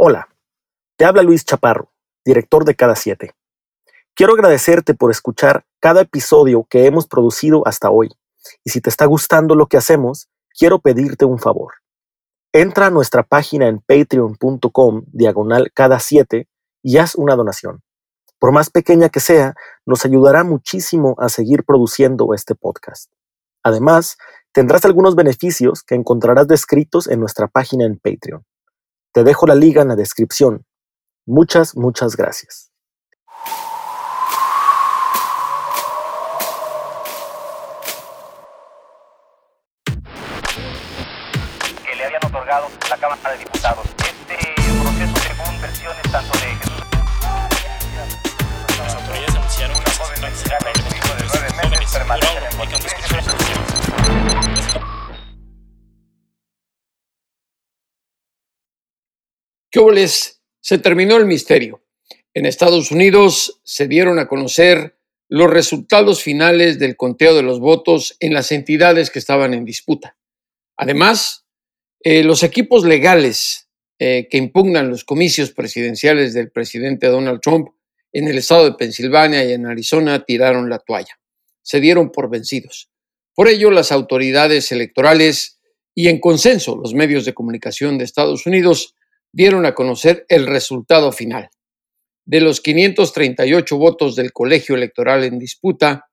Hola, te habla Luis Chaparro, director de Cada 7. Quiero agradecerte por escuchar cada episodio que hemos producido hasta hoy. Y si te está gustando lo que hacemos, quiero pedirte un favor. Entra a nuestra página en patreon.com diagonal cada 7 y haz una donación. Por más pequeña que sea, nos ayudará muchísimo a seguir produciendo este podcast. Además, tendrás algunos beneficios que encontrarás descritos en nuestra página en Patreon. Te dejo la liga en la descripción. Muchas, muchas gracias. que le habían otorgado la Cámara de Diputados. Este proceso, según versiones tanto de Las autoridades anunciaron que necesitan mexicano de hijo de nueve meses permanece en ¿Qué óboles? Se terminó el misterio. En Estados Unidos se dieron a conocer los resultados finales del conteo de los votos en las entidades que estaban en disputa. Además, eh, los equipos legales eh, que impugnan los comicios presidenciales del presidente Donald Trump en el estado de Pensilvania y en Arizona tiraron la toalla. Se dieron por vencidos. Por ello, las autoridades electorales y en consenso los medios de comunicación de Estados Unidos dieron a conocer el resultado final. De los 538 votos del colegio electoral en disputa,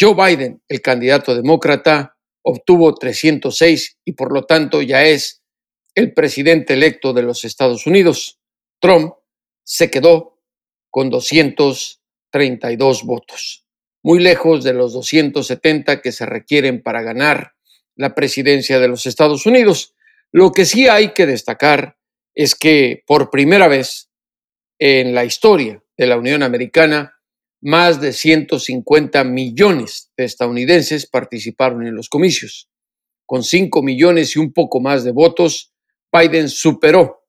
Joe Biden, el candidato demócrata, obtuvo 306 y por lo tanto ya es el presidente electo de los Estados Unidos. Trump se quedó con 232 votos, muy lejos de los 270 que se requieren para ganar la presidencia de los Estados Unidos. Lo que sí hay que destacar es que por primera vez en la historia de la Unión Americana, más de 150 millones de estadounidenses participaron en los comicios. Con 5 millones y un poco más de votos, Biden superó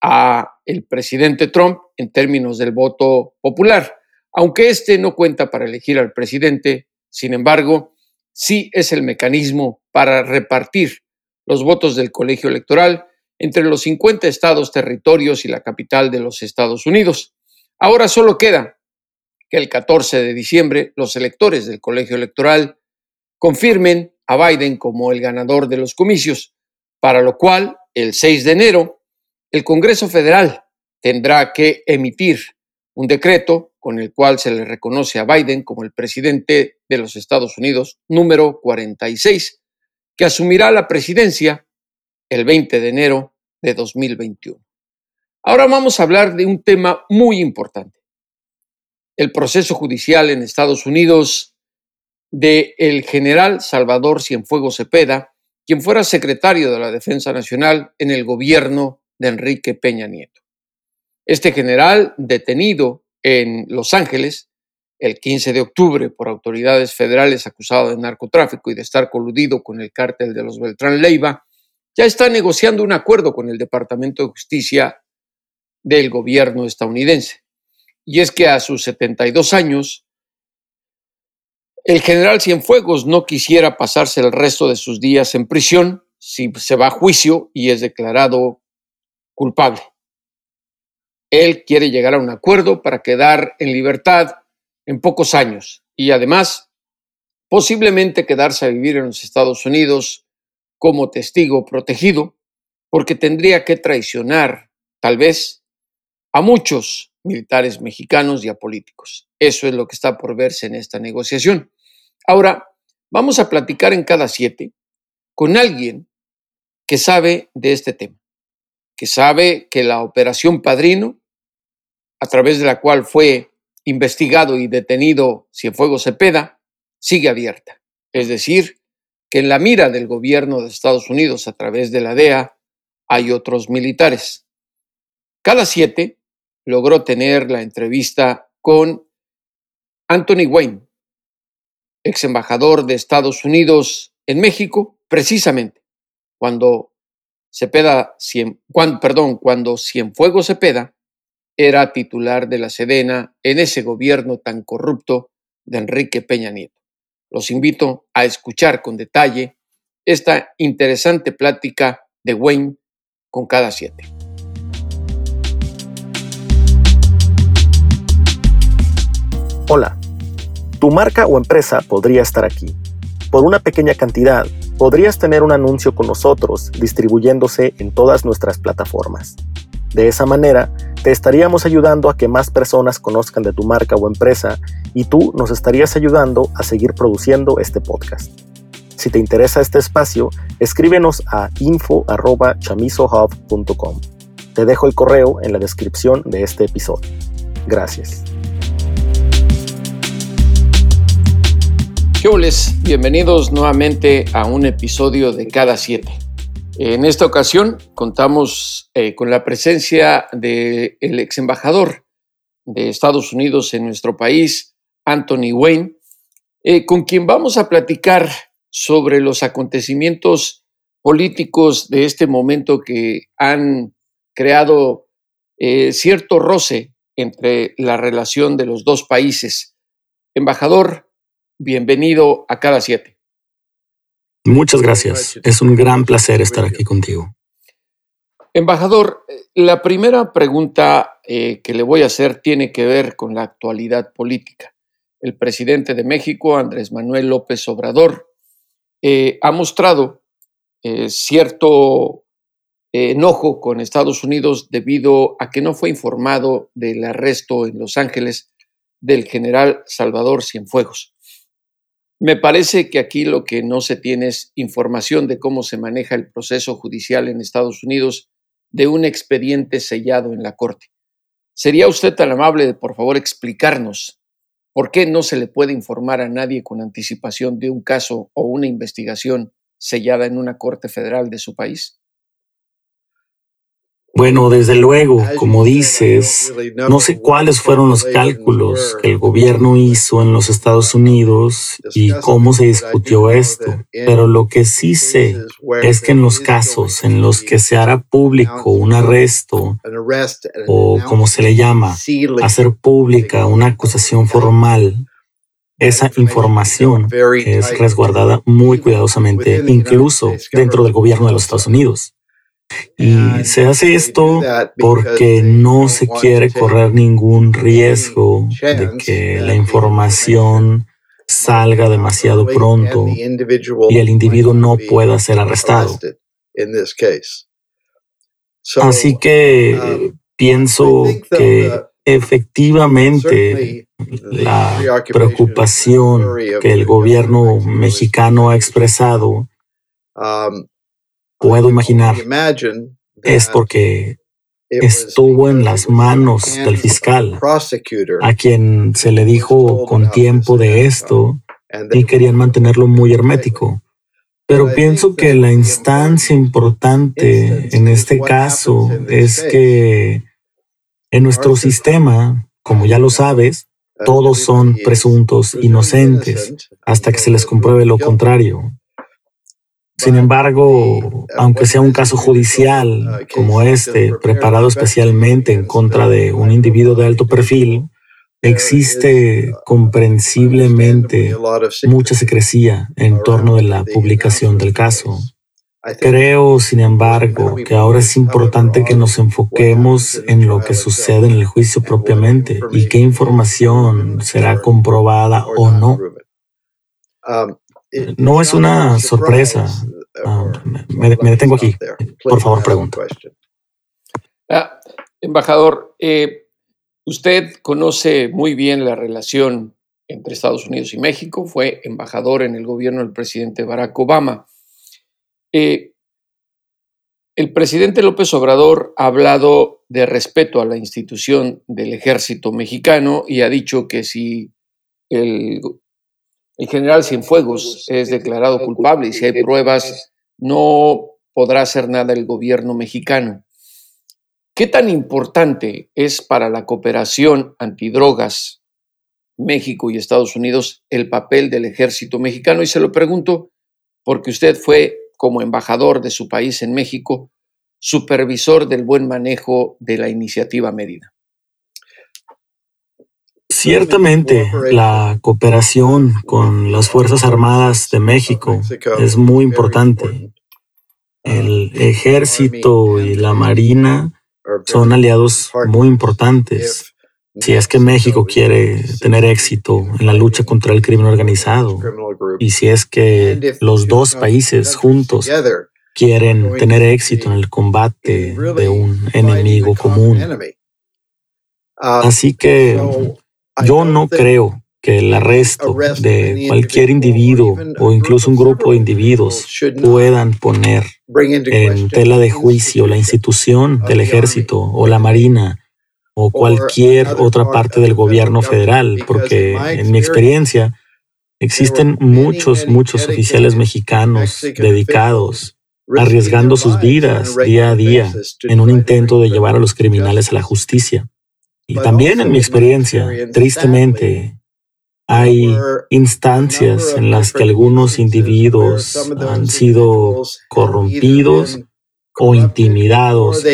a el presidente Trump en términos del voto popular, aunque este no cuenta para elegir al presidente, sin embargo, sí es el mecanismo para repartir los votos del colegio electoral entre los 50 estados, territorios y la capital de los Estados Unidos. Ahora solo queda que el 14 de diciembre los electores del colegio electoral confirmen a Biden como el ganador de los comicios, para lo cual el 6 de enero el Congreso Federal tendrá que emitir un decreto con el cual se le reconoce a Biden como el presidente de los Estados Unidos número 46, que asumirá la presidencia el 20 de enero de 2021. Ahora vamos a hablar de un tema muy importante. El proceso judicial en Estados Unidos de el general Salvador Cienfuegos Cepeda, quien fuera secretario de la Defensa Nacional en el gobierno de Enrique Peña Nieto. Este general, detenido en Los Ángeles el 15 de octubre por autoridades federales acusado de narcotráfico y de estar coludido con el cártel de los Beltrán Leiva, ya está negociando un acuerdo con el Departamento de Justicia del gobierno estadounidense. Y es que a sus 72 años, el general Cienfuegos no quisiera pasarse el resto de sus días en prisión si se va a juicio y es declarado culpable. Él quiere llegar a un acuerdo para quedar en libertad en pocos años y además posiblemente quedarse a vivir en los Estados Unidos como testigo protegido, porque tendría que traicionar, tal vez, a muchos militares mexicanos y a políticos. Eso es lo que está por verse en esta negociación. Ahora, vamos a platicar en cada siete con alguien que sabe de este tema, que sabe que la operación Padrino, a través de la cual fue investigado y detenido Cienfuegos Cepeda, sigue abierta. Es decir, que en la mira del gobierno de Estados Unidos a través de la DEA hay otros militares. Cada siete logró tener la entrevista con Anthony Wayne, ex embajador de Estados Unidos en México, precisamente cuando Cepeda, cuando, perdón, cuando Cienfuegos Cepeda era titular de la Sedena en ese gobierno tan corrupto de Enrique Peña Nieto. Los invito a escuchar con detalle esta interesante plática de Wayne con cada siete. Hola, tu marca o empresa podría estar aquí. Por una pequeña cantidad, podrías tener un anuncio con nosotros distribuyéndose en todas nuestras plataformas. De esa manera, te estaríamos ayudando a que más personas conozcan de tu marca o empresa y tú nos estarías ayudando a seguir produciendo este podcast. Si te interesa este espacio, escríbenos a info.chamisohub.com. Te dejo el correo en la descripción de este episodio. Gracias. bienvenidos nuevamente a un episodio de Cada Siete. En esta ocasión contamos eh, con la presencia del ex embajador de Estados Unidos en nuestro país, Anthony Wayne, eh, con quien vamos a platicar sobre los acontecimientos políticos de este momento que han creado eh, cierto roce entre la relación de los dos países. Embajador, Bienvenido a cada siete. Muchas gracias. Es un gran placer estar aquí contigo. Embajador, la primera pregunta eh, que le voy a hacer tiene que ver con la actualidad política. El presidente de México, Andrés Manuel López Obrador, eh, ha mostrado eh, cierto enojo con Estados Unidos debido a que no fue informado del arresto en Los Ángeles del general Salvador Cienfuegos. Me parece que aquí lo que no se tiene es información de cómo se maneja el proceso judicial en Estados Unidos de un expediente sellado en la Corte. ¿Sería usted tan amable de, por favor, explicarnos por qué no se le puede informar a nadie con anticipación de un caso o una investigación sellada en una Corte Federal de su país? Bueno, desde luego, como dices, no sé cuáles fueron los cálculos que el gobierno hizo en los Estados Unidos y cómo se discutió esto, pero lo que sí sé es que en los casos en los que se hará público un arresto o como se le llama, hacer pública una acusación formal, esa información es resguardada muy cuidadosamente, incluso dentro del gobierno de los Estados Unidos. Y se hace esto porque no se quiere correr ningún riesgo de que la información salga demasiado pronto y el individuo no pueda ser arrestado. Así que um, pienso que efectivamente la preocupación que el gobierno mexicano ha expresado um, puedo imaginar es porque estuvo en las manos del fiscal, a quien se le dijo con tiempo de esto y querían mantenerlo muy hermético. Pero pienso que la instancia importante en este caso es que en nuestro sistema, como ya lo sabes, todos son presuntos inocentes hasta que se les compruebe lo contrario. Sin embargo, aunque sea un caso judicial como este, preparado especialmente en contra de un individuo de alto perfil, existe comprensiblemente mucha secrecía en torno de la publicación del caso. Creo, sin embargo, que ahora es importante que nos enfoquemos en lo que sucede en el juicio propiamente y qué información será comprobada o no. No es una sorpresa. Ah, me, detengo aquí. Por favor, pregunta. Ah, embajador, eh, usted conoce muy bien la relación entre Estados Unidos y México, fue embajador en el gobierno del presidente Barack Obama. Eh, el presidente López Obrador ha hablado de respeto a la institución del ejército mexicano y ha dicho que si el el general Cienfuegos es declarado culpable y si hay pruebas no podrá hacer nada el gobierno mexicano. ¿Qué tan importante es para la cooperación antidrogas México y Estados Unidos el papel del ejército mexicano? Y se lo pregunto porque usted fue, como embajador de su país en México, supervisor del buen manejo de la iniciativa Medida. Ciertamente, la cooperación con las Fuerzas Armadas de México es muy importante. El ejército y la marina son aliados muy importantes Si es que México quiere tener éxito en la lucha contra el crimen organizado y si es que los dos países juntos quieren tener éxito en el combate de un enemigo común. Así que yo no creo que el arresto de cualquier individuo o incluso un grupo de individuos puedan poner en tela de juicio la institución del ejército o la marina o cualquier otra parte del gobierno federal, porque en mi experiencia existen muchos, muchos oficiales mexicanos dedicados, arriesgando sus vidas día a día en un intento de llevar a los criminales a la justicia. Y también en mi experiencia, tristemente, hay instancias en las que algunos individuos han sido corrompidos o intimidados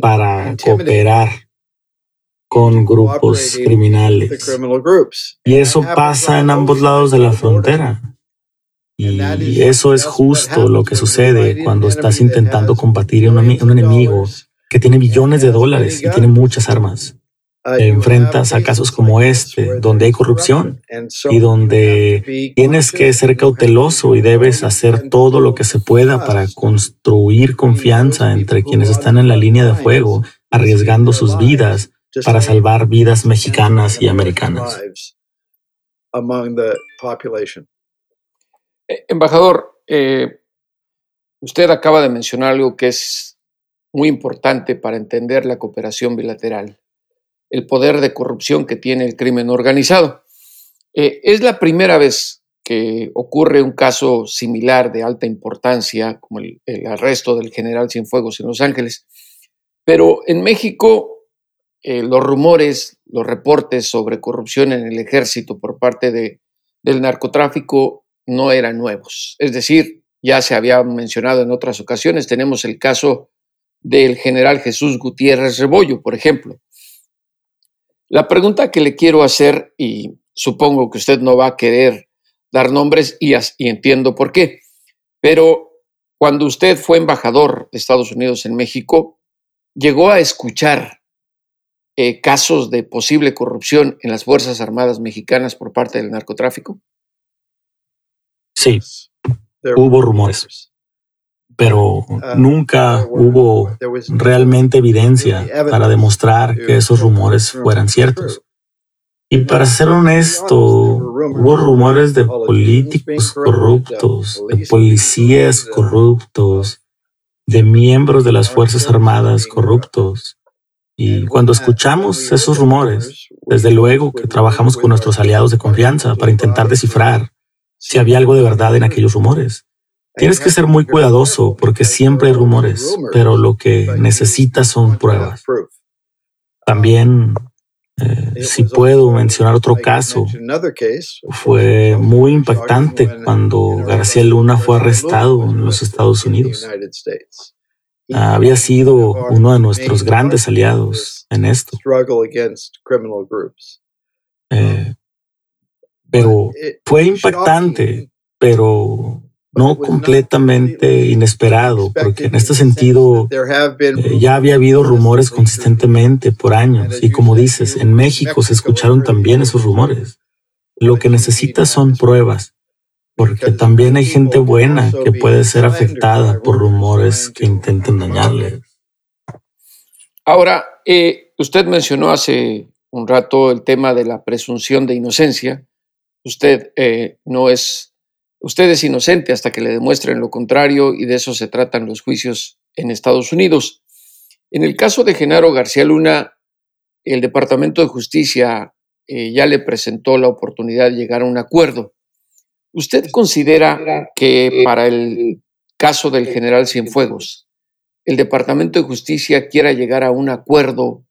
para cooperar con grupos criminales. Y eso pasa en ambos lados de la frontera. Y eso es justo lo que sucede cuando estás intentando combatir a un, enemigo que tiene billones de dólares y tiene muchas armas. Enfrentas a casos como este, donde hay corrupción y donde tienes que ser cauteloso y debes hacer todo lo que se pueda para construir confianza entre quienes están en la línea de fuego, arriesgando sus vidas para salvar vidas mexicanas y americanas. Eh, embajador, eh, usted acaba de mencionar algo que es muy importante para entender la cooperación bilateral, el poder de corrupción que tiene el crimen organizado. Eh, es la primera vez que ocurre un caso similar de alta importancia, como el, arresto del general Cienfuegos en Los Ángeles, pero en México eh, los rumores, los reportes sobre corrupción en el ejército por parte de, del narcotráfico no eran nuevos. Es decir, ya se había mencionado en otras ocasiones, tenemos el caso del general Jesús Gutiérrez Rebollo, por ejemplo. La pregunta que le quiero hacer, y supongo que usted no va a querer dar nombres y, y entiendo por qué, pero cuando usted fue embajador de Estados Unidos en México, llegó a escuchar eh, casos de posible corrupción en las Fuerzas Armadas mexicanas por parte del narcotráfico? Sí, hubo rumores, pero nunca hubo realmente evidencia para demostrar que esos rumores fueran ciertos. Y para ser honesto, hubo rumores de políticos corruptos, de policías corruptos, de miembros de las Fuerzas Armadas corruptos. Y cuando escuchamos esos rumores, desde luego que trabajamos con nuestros aliados de confianza para intentar descifrar si había algo de verdad en aquellos rumores. Tienes que ser muy cuidadoso porque siempre hay rumores, pero lo que necesitas son pruebas. También, eh, si puedo mencionar otro caso, fue muy impactante cuando García Luna fue arrestado en los Estados Unidos había sido uno de nuestros grandes aliados en esto. Eh, pero fue impactante, pero no completamente inesperado, porque en este sentido eh, ya había habido rumores consistentemente por años y como dices, en México se escucharon también esos rumores. Lo que necesitas son pruebas porque también hay gente buena que puede ser afectada por rumores que intenten dañarle. Ahora, eh, usted mencionó hace un rato el tema de la presunción de inocencia. Usted eh, no es, usted es inocente hasta que le demuestren lo contrario y de eso se tratan los juicios en Estados Unidos. En el caso de Genaro García Luna, el Departamento de Justicia eh, ya le presentó la oportunidad de llegar a un acuerdo. ¿Usted considera que para el caso del general Cienfuegos, el Departamento de Justicia quiera llegar a un acuerdo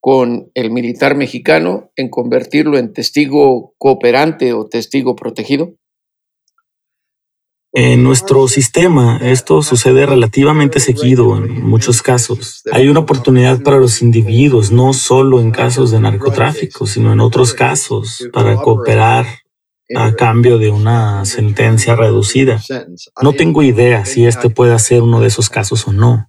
con el militar mexicano en convertirlo en testigo cooperante o testigo protegido? En nuestro sistema esto sucede relativamente seguido en muchos casos. Hay una oportunidad para los individuos, no solo en casos de narcotráfico, sino en otros casos, para cooperar a cambio de una sentencia reducida. No tengo idea si este puede ser uno de esos casos o no.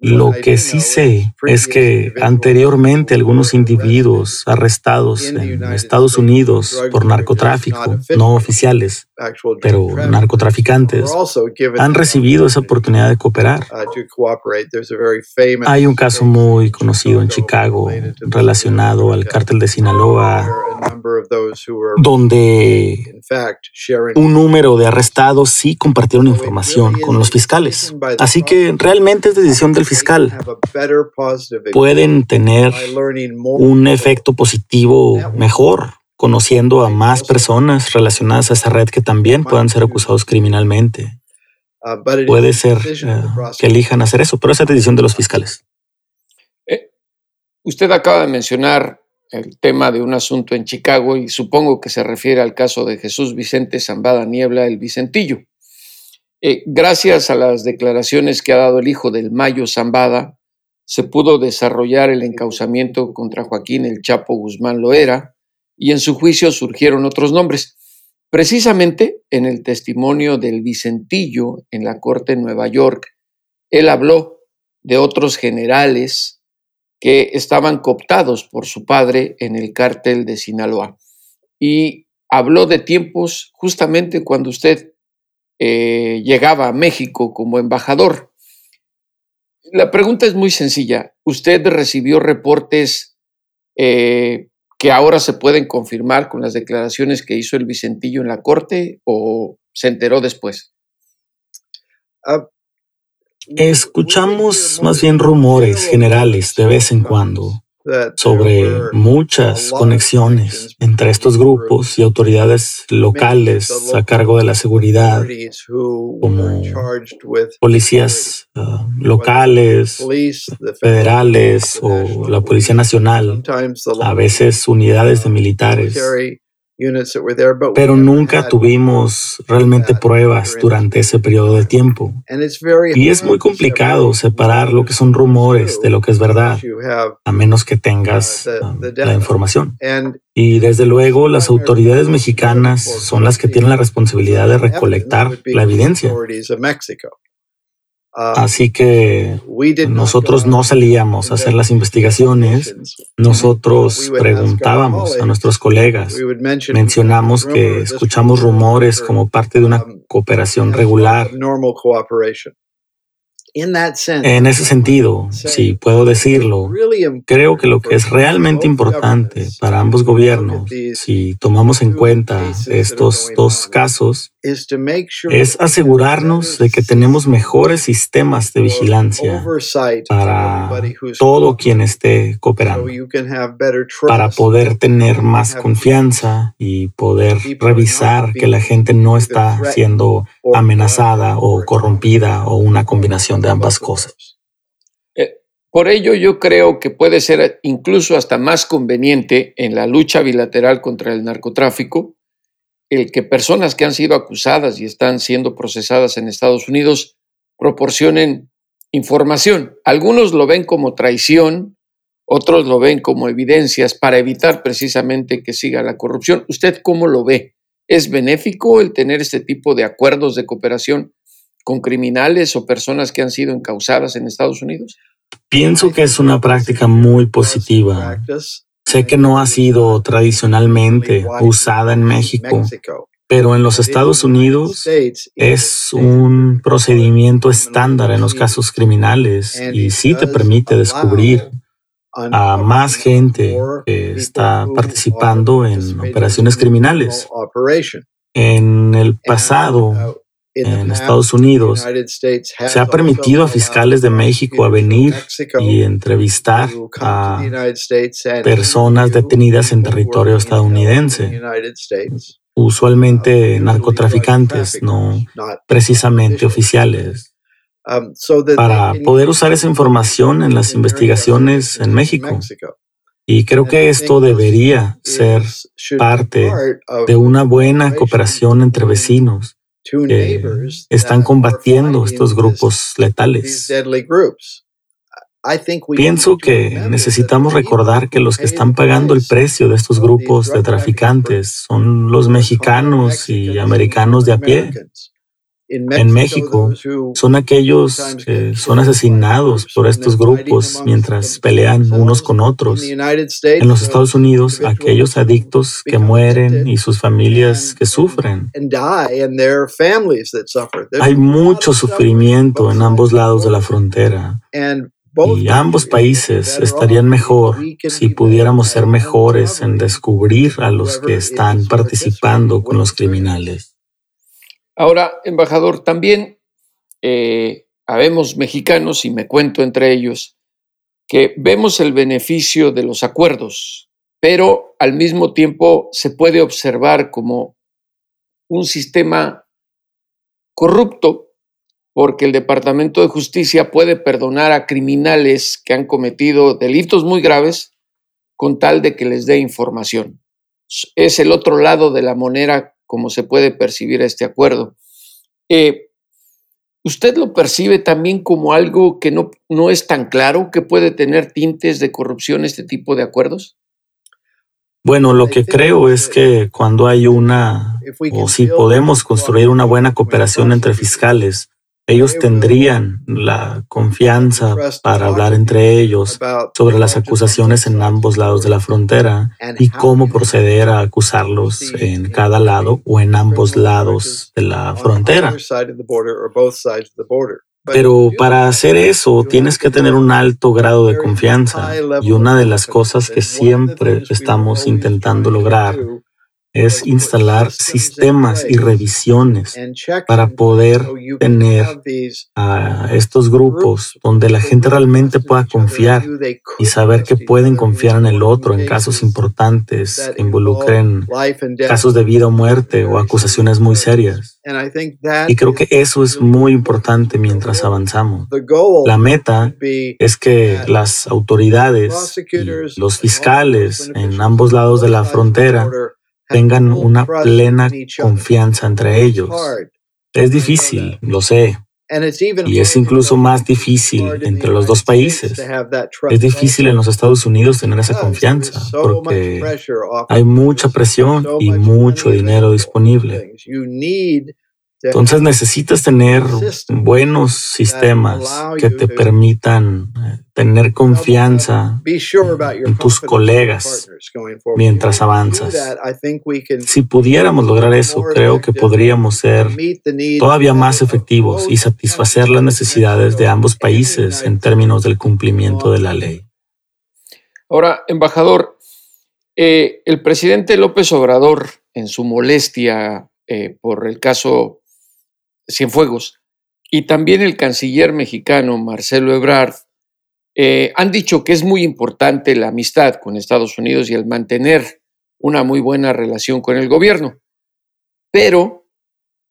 Lo que sí sé es que anteriormente algunos individuos arrestados en Estados Unidos por narcotráfico, no oficiales, pero narcotraficantes, han recibido esa oportunidad de cooperar. Hay un caso muy conocido en Chicago relacionado al cártel de Sinaloa, donde un número de arrestados sí compartieron información con los fiscales. Así que realmente es decisión del fiscal. Pueden tener un efecto positivo mejor conociendo a más personas relacionadas a esa red que también puedan ser acusados criminalmente. Puede ser eh, que elijan hacer eso, pero esa es decisión de los fiscales. Eh, usted acaba de mencionar el tema de un asunto en Chicago y supongo que se refiere al caso de Jesús Vicente Zambada Niebla, el Vicentillo. Eh, gracias a las declaraciones que ha dado el hijo del Mayo Zambada, se pudo desarrollar el encauzamiento contra Joaquín el Chapo Guzmán Loera y en su juicio surgieron otros nombres. Precisamente en el testimonio del Vicentillo en la Corte de Nueva York, él habló de otros generales que estaban cooptados por su padre en el cártel de Sinaloa. Y habló de tiempos justamente cuando usted eh, llegaba a México como embajador. La pregunta es muy sencilla. ¿Usted recibió reportes eh, que ahora se pueden confirmar con las declaraciones que hizo el Vicentillo en la corte o se enteró después? Ah, Escuchamos más bien rumores generales de vez en cuando sobre muchas conexiones entre estos grupos y autoridades locales a cargo de la seguridad, como policías uh, locales, federales o la Policía Nacional, a veces unidades de militares pero nunca tuvimos realmente pruebas durante ese periodo de tiempo. Y es muy complicado separar lo que son rumores de lo que es verdad, a menos que tengas uh, um, la información. Y desde luego las autoridades mexicanas son las que tienen la responsabilidad de recolectar la evidencia. Así que nosotros no salíamos a hacer las investigaciones, nosotros preguntábamos a nuestros colegas, mencionamos que escuchamos rumores como parte de una cooperación regular. En ese sentido, si puedo decirlo, creo que lo que es realmente importante para ambos gobiernos, si tomamos en cuenta estos dos casos, es asegurarnos de que tenemos mejores sistemas de vigilancia para todo quien esté cooperando, para poder tener más confianza y poder revisar que la gente no está siendo amenazada o corrompida o una combinación de ambas cosas. Eh, por ello, yo creo que puede ser incluso hasta más conveniente en la lucha bilateral contra el narcotráfico el que personas que han sido acusadas y están siendo procesadas en Estados Unidos proporcionen información. Algunos lo ven como traición, otros lo ven como evidencias para evitar precisamente que siga la corrupción. ¿Usted cómo lo ve? ¿Es benéfico el tener este tipo de acuerdos de cooperación con criminales o personas que han sido encausadas en Estados Unidos? Pienso que es una práctica muy positiva. Sé que no ha sido tradicionalmente usada en México, pero en los Estados Unidos es un procedimiento estándar en los casos criminales y sí te permite descubrir a más gente que está participando en operaciones criminales. En el pasado, en Estados Unidos, se ha permitido a fiscales de México venir y entrevistar a personas detenidas en territorio estadounidense, usualmente narcotraficantes, no precisamente oficiales. Um, para poder usar esa información en las investigaciones en México. Y creo que esto debería ser parte de una buena cooperación entre vecinos que están combatiendo estos grupos letales. Pienso que necesitamos recordar que los que están pagando el precio de estos grupos de traficantes son los mexicanos y americanos de a pie. En México son aquellos que son asesinados por estos grupos mientras pelean unos con otros. En los Estados Unidos, aquellos adictos que mueren y sus familias que sufren. Hay mucho sufrimiento en ambos lados de la frontera. Y ambos países estarían mejor si pudiéramos ser mejores en descubrir a los que están participando con los criminales. Ahora, embajador, también eh, habemos mexicanos, y me cuento entre ellos, que vemos el beneficio de los acuerdos, pero al mismo tiempo se puede observar como un sistema corrupto porque el Departamento de Justicia puede perdonar a criminales que han cometido delitos muy graves con tal de que les dé información. Es el otro lado de la moneda como se puede percibir este acuerdo. Eh, ¿Usted lo percibe también como algo que no, no es tan claro, que puede tener tintes de corrupción este tipo de acuerdos? Bueno, lo que creo es que cuando hay una, o si podemos construir una buena cooperación entre fiscales, ellos tendrían la confianza para hablar entre ellos sobre las acusaciones en ambos lados de la frontera y cómo proceder a acusarlos en cada lado o en ambos lados de la frontera. Pero para hacer eso tienes que tener un alto grado de confianza y una de las cosas que siempre estamos intentando lograr es instalar sistemas y revisiones para poder tener a estos grupos donde la gente realmente pueda confiar y saber que pueden confiar en el otro en casos importantes que involucren casos de vida o muerte o acusaciones muy serias. Y creo que eso es muy importante mientras avanzamos. La meta es que las autoridades y los fiscales en ambos lados de la frontera tengan una plena confianza entre ellos. Es difícil, lo sé. Y es incluso más difícil entre los dos países. Es difícil en los Estados Unidos tener esa confianza porque hay mucha presión y mucho dinero disponible. Entonces necesitas tener buenos sistemas que te permitan eh, tener confianza en tus colegas mientras avanzas. Si pudiéramos lograr eso, creo que podríamos ser todavía más efectivos y satisfacer las necesidades de ambos países en términos del cumplimiento de la ley. Ahora, embajador, eh, el presidente López Obrador, en su molestia eh, por el caso Cienfuegos y también el canciller mexicano Marcelo Ebrard eh, han dicho que es muy importante la amistad con Estados Unidos y el mantener una muy buena relación con el gobierno, pero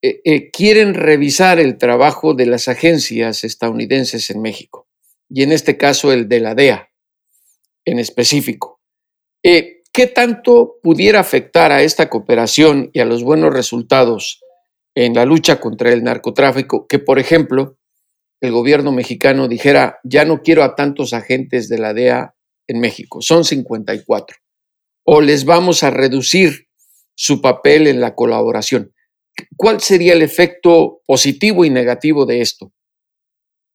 eh, eh, quieren revisar el trabajo de las agencias estadounidenses en México, y en este caso el de la DEA en específico. ¿Qué tanto pudiera afectar a esta cooperación y a los buenos resultados en la lucha contra el narcotráfico, que por ejemplo el gobierno mexicano dijera, ya no quiero a tantos agentes de la DEA en México, son 54, o les vamos a reducir su papel en la colaboración. ¿Cuál sería el efecto positivo y negativo de esto?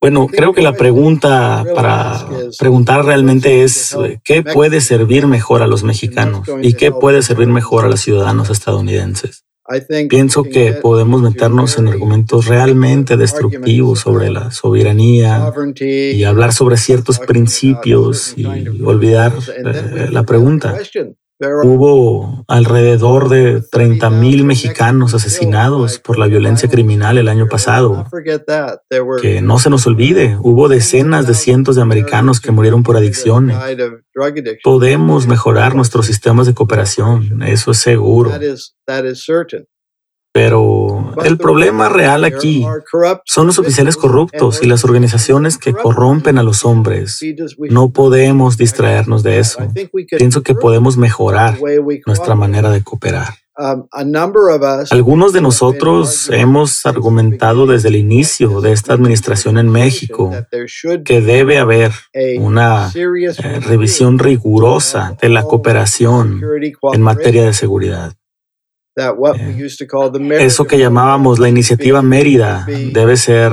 Bueno, creo que la pregunta para preguntar realmente es eh, qué puede servir mejor a los mexicanos y qué puede servir mejor a los ciudadanos estadounidenses. Pienso que podemos meternos en argumentos realmente destructivos sobre la soberanía y hablar sobre ciertos principios y olvidar eh, la pregunta. Hubo alrededor de 30 mil mexicanos asesinados por la violencia criminal el año pasado. Que no se nos olvide, hubo decenas de cientos de americanos que murieron por adicciones. Podemos mejorar nuestros sistemas de cooperación, eso es seguro. Pero el problema real aquí son los oficiales corruptos y las organizaciones que corrompen a los hombres. No podemos distraernos de eso. Pienso que podemos mejorar nuestra manera de cooperar. Algunos de nosotros hemos argumentado desde el inicio de esta administración en México que debe haber una eh, revisión rigurosa de la cooperación en materia de seguridad. Eh, eso que llamábamos la iniciativa Mérida debe ser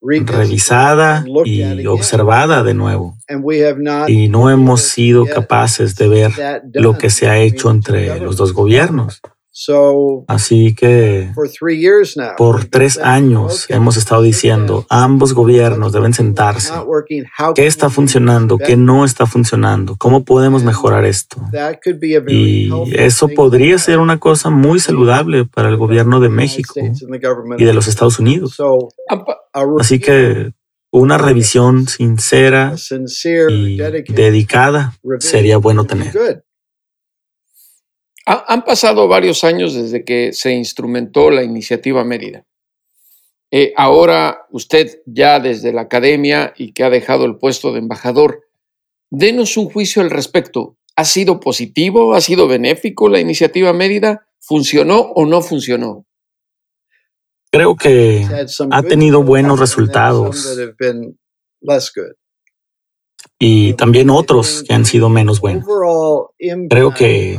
revisada y observada de nuevo. Y no hemos sido capaces de ver lo que se ha hecho entre los dos gobiernos. Así que por tres años hemos estado diciendo, ambos gobiernos deben sentarse. ¿Qué está funcionando? ¿Qué no está funcionando? ¿Cómo podemos mejorar esto? Y eso podría ser una cosa muy saludable para el gobierno de México y de los Estados Unidos. Así que una revisión sincera y dedicada sería bueno tener. Han pasado varios años desde que se instrumentó la iniciativa Mérida. Eh, ahora usted ya desde la academia y que ha dejado el puesto de embajador, denos un juicio al respecto. ¿Ha sido positivo? ¿Ha sido benéfico la iniciativa Mérida? ¿Funcionó o no funcionó? Creo que ha tenido buenos resultados y también otros que han sido menos buenos. Creo que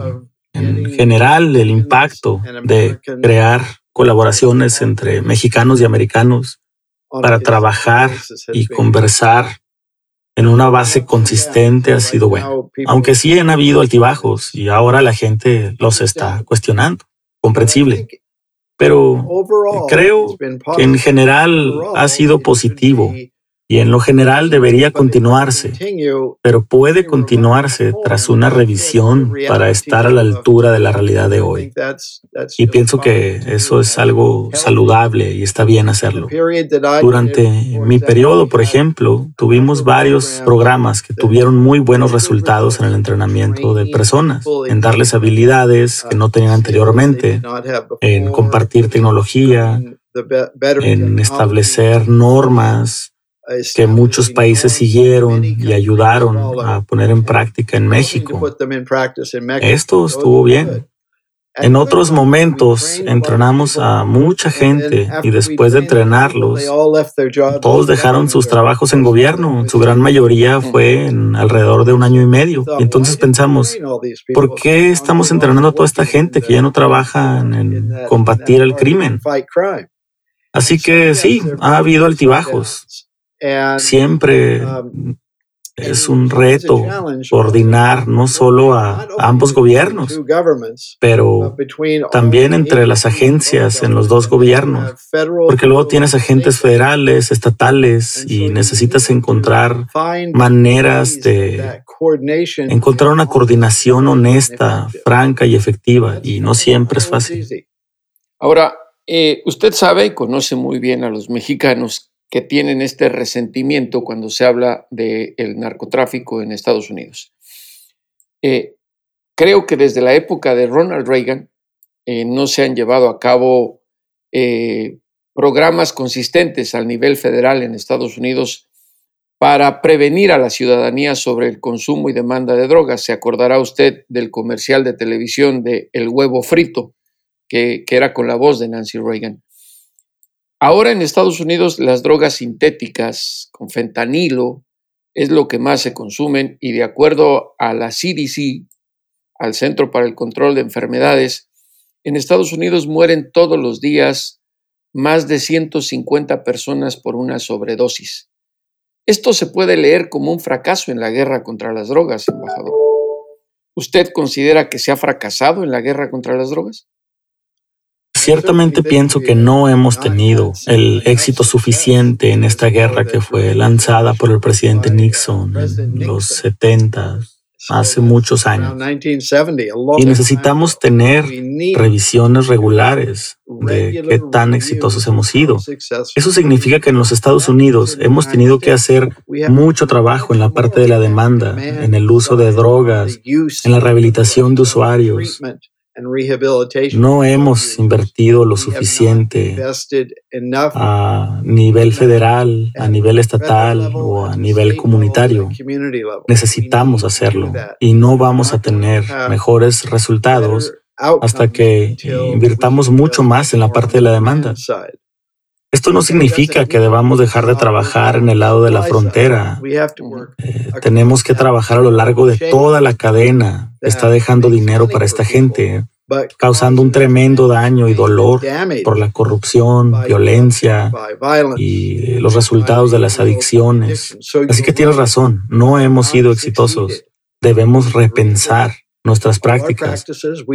en general el impacto de crear colaboraciones entre mexicanos y americanos para trabajar y conversar en una base consistente ha sido bueno. Aunque sí han habido altibajos y ahora la gente los está cuestionando, comprensible. Pero creo que en general ha sido positivo y en lo general debería continuarse, pero puede continuarse tras una revisión para estar a la altura de la realidad de hoy. Y pienso que eso es algo saludable y está bien hacerlo. Durante mi periodo, por ejemplo, tuvimos varios programas que tuvieron muy buenos resultados en el entrenamiento de personas, en darles habilidades que no tenían anteriormente, en compartir tecnología, en establecer normas que muchos países siguieron y ayudaron a poner en práctica en México. Esto estuvo bien. En otros momentos entrenamos a mucha gente y después de entrenarlos, todos dejaron sus trabajos en gobierno. Su gran mayoría fue en alrededor de un año y medio. Y entonces pensamos, ¿por qué estamos entrenando a toda esta gente que ya no trabaja en combatir el crimen? Así que sí, ha habido altibajos. Siempre um, es un reto coordinar no solo a ambos gobiernos, pero también entre las agencias en los dos gobiernos, porque luego tienes agentes federales, estatales y necesitas encontrar maneras de encontrar una coordinación honesta, franca y efectiva, y no siempre es fácil. Ahora, eh, usted sabe y conoce muy bien a los mexicanos que tienen este resentimiento cuando se habla del narcotráfico en Estados Unidos. Eh, creo que desde la época de Ronald Reagan eh, no se han llevado a cabo eh, programas consistentes al nivel federal en Estados Unidos para prevenir a la ciudadanía sobre el consumo y demanda de drogas. Se acordará usted del comercial de televisión de El huevo frito, que era con la voz de Nancy Reagan. Ahora en Estados Unidos las drogas sintéticas con fentanilo es lo que más se consumen y de acuerdo a la CDC, al Centro para el Control de Enfermedades, en Estados Unidos mueren todos los días más de 150 personas por una sobredosis. Esto se puede leer como un fracaso en la guerra contra las drogas, embajador. ¿Usted considera que se ha fracasado en la guerra contra las drogas? Ciertamente pienso que no hemos tenido el éxito suficiente en esta guerra que fue lanzada por el presidente Nixon en los 70, hace muchos años. Y necesitamos tener revisiones regulares de qué tan exitosos hemos sido. Eso significa que en los Estados Unidos hemos tenido que hacer mucho trabajo en la parte de la demanda, en el uso de drogas, en la rehabilitación de usuarios, no hemos invertido lo suficiente a nivel federal, a nivel estatal o a nivel comunitario. Necesitamos hacerlo y no vamos a tener mejores resultados hasta que invirtamos mucho más en la parte de la demanda. Esto no significa que debamos dejar de trabajar en el lado de la frontera. Eh, tenemos que trabajar a lo largo de toda la cadena. Está dejando dinero para esta gente. causando un tremendo daño y dolor por la corrupción, violencia y los resultados de las adicciones. Así que tienes razón, no hemos sido exitosos. Debemos repensar nuestras prácticas.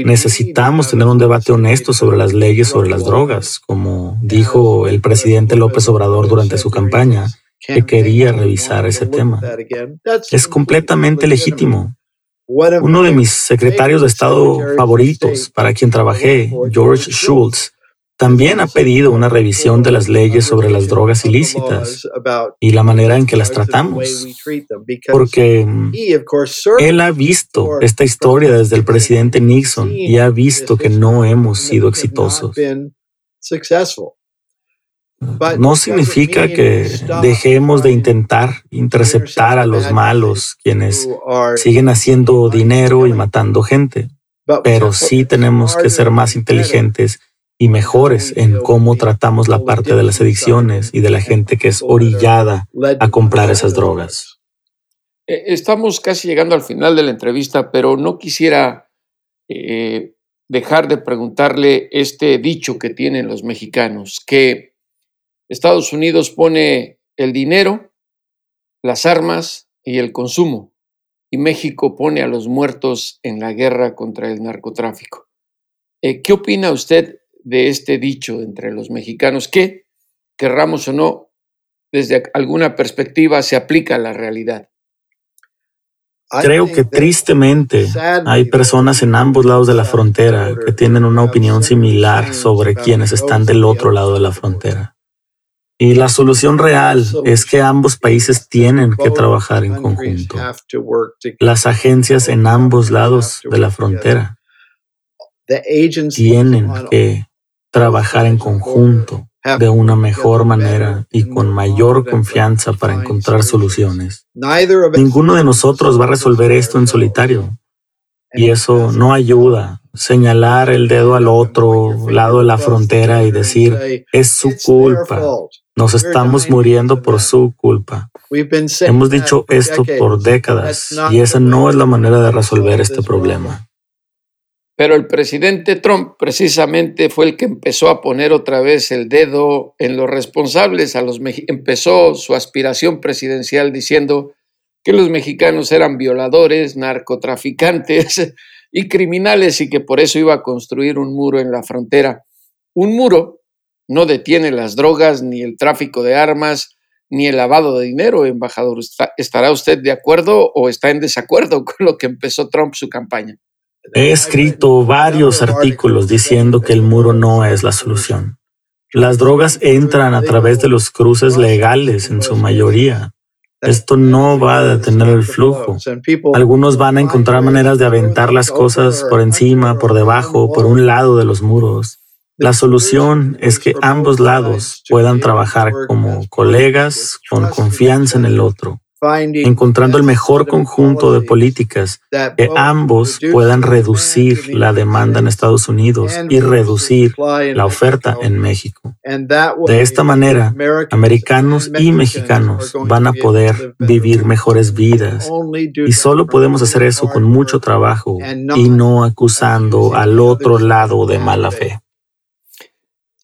Necesitamos tener un debate honesto sobre las leyes sobre las drogas, como dijo el presidente López Obrador durante su campaña, que quería revisar ese tema. Es completamente legítimo. Uno de mis secretarios de Estado favoritos, para quien trabajé, George Schultz, también ha pedido una revisión de las leyes sobre las drogas ilícitas y la manera en que las tratamos, porque mm, él ha visto esta historia desde el presidente Nixon y ha visto que no hemos sido exitosos. No significa que dejemos de intentar interceptar a los malos, quienes siguen haciendo dinero y matando gente, pero sí tenemos que ser más inteligentes y mejores en cómo tratamos la parte de las adicciones y de la gente que es orillada a comprar esas drogas. Eh, estamos casi llegando al final de la entrevista, pero no quisiera eh, dejar de preguntarle este dicho que tienen los mexicanos, que Estados Unidos pone el dinero, las armas y el consumo, y México pone a los muertos en la guerra contra el narcotráfico. Eh, ¿Qué opina usted de este dicho entre los mexicanos que, querramos o no, desde alguna perspectiva se aplica a la realidad. Creo que tristemente hay personas en ambos lados de la frontera que tienen una opinión similar sobre quienes están del otro lado de la frontera. Y la solución real es que ambos países tienen que trabajar en conjunto. Las agencias en ambos lados de la frontera tienen que trabajar en conjunto de una mejor manera y con mayor confianza para encontrar soluciones. Ninguno de nosotros va a resolver esto en solitario. Y eso no ayuda. Señalar el dedo al otro lado de la frontera y decir, es su culpa. Nos estamos muriendo por su culpa. Hemos dicho esto por décadas y esa no es la manera de resolver este problema. Pero el presidente Trump precisamente fue el que empezó a poner otra vez el dedo en los responsables. A los empezó su aspiración presidencial diciendo que los mexicanos eran violadores, narcotraficantes y criminales y que por eso iba a construir un muro en la frontera. Un muro no detiene las drogas, ni el tráfico de armas, ni el lavado de dinero, embajador. ¿Estará usted de acuerdo o está en desacuerdo con lo que empezó Trump su campaña? He escrito varios artículos diciendo que el muro no es la solución. Las drogas entran a través de los cruces legales en su mayoría. Esto no va a detener el flujo. Algunos van a encontrar maneras de aventar las cosas por encima, por debajo, por un lado de los muros. La solución es que ambos lados puedan trabajar como colegas con confianza en el otro encontrando el mejor conjunto de políticas que ambos puedan reducir la demanda en Estados Unidos y reducir la oferta en México. De esta manera, americanos y mexicanos van a poder vivir mejores vidas y solo podemos hacer eso con mucho trabajo y no acusando al otro lado de mala fe.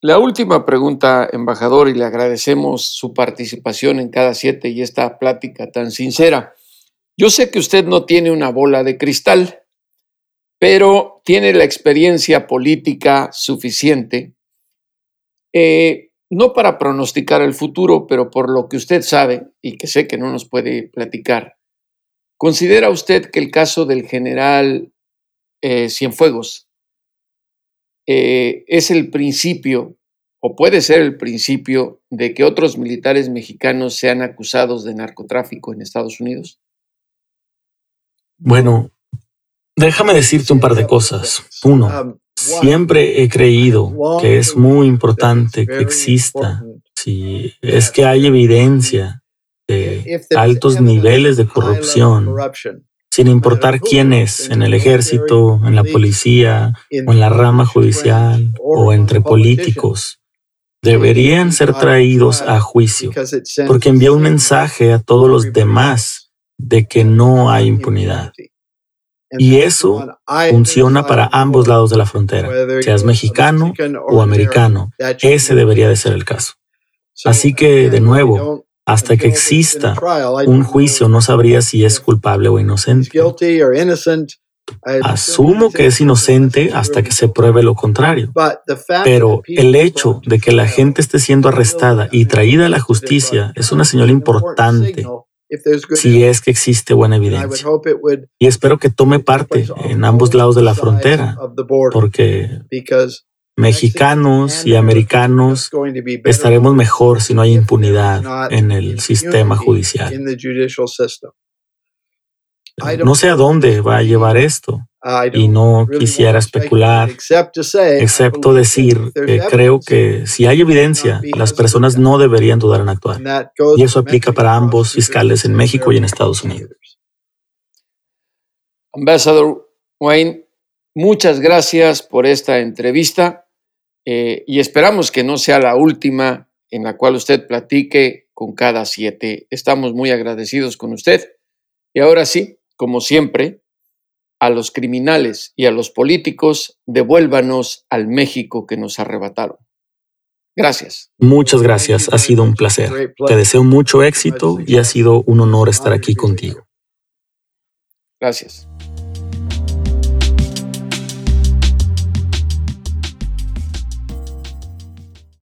La última pregunta, embajador, y le agradecemos su participación en cada siete y esta plática tan sincera. Yo sé que usted no tiene una bola de cristal, pero tiene la experiencia política suficiente, eh, no para pronosticar el futuro, pero por lo que usted sabe y que sé que no nos puede platicar. ¿Considera usted que el caso del general eh, Cienfuegos eh, es el principio, o puede ser el principio, de que otros militares mexicanos sean acusados de narcotráfico en Estados Unidos? Bueno, déjame decirte un par de cosas. Uno, um, siempre he creído que es muy importante que exista, si es que hay evidencia de altos niveles de corrupción sin importar quién es, en el ejército, en la policía, o en la rama judicial, o entre políticos, deberían ser traídos a juicio, porque envía un mensaje a todos los demás de que no hay impunidad. Y eso funciona para ambos lados de la frontera, seas mexicano o americano. Ese debería de ser el caso. Así que, de nuevo, hasta que exista un juicio no sabría si es culpable o inocente. Asumo que es inocente hasta que se pruebe lo contrario. Pero el hecho de que la gente esté siendo arrestada y traída a la justicia es una señal importante si es que existe buena evidencia. Y espero que tome parte en ambos lados de la frontera, porque mexicanos y americanos estaremos mejor si no hay impunidad en el sistema judicial. No sé a dónde va a llevar esto y no quisiera especular, excepto decir que creo que si hay evidencia, las personas no deberían dudar en actuar. Y eso aplica para ambos fiscales en México y en Estados Unidos. Ambassador Wayne, muchas gracias por esta entrevista eh, y esperamos que no sea la última en la cual usted platique con cada siete. Estamos muy agradecidos con usted. Y ahora sí, como siempre, a los criminales y a los políticos, devuélvanos al México que nos arrebataron. Gracias. Muchas gracias, ha sido un placer. Te deseo mucho éxito y ha sido un honor estar aquí contigo. Gracias.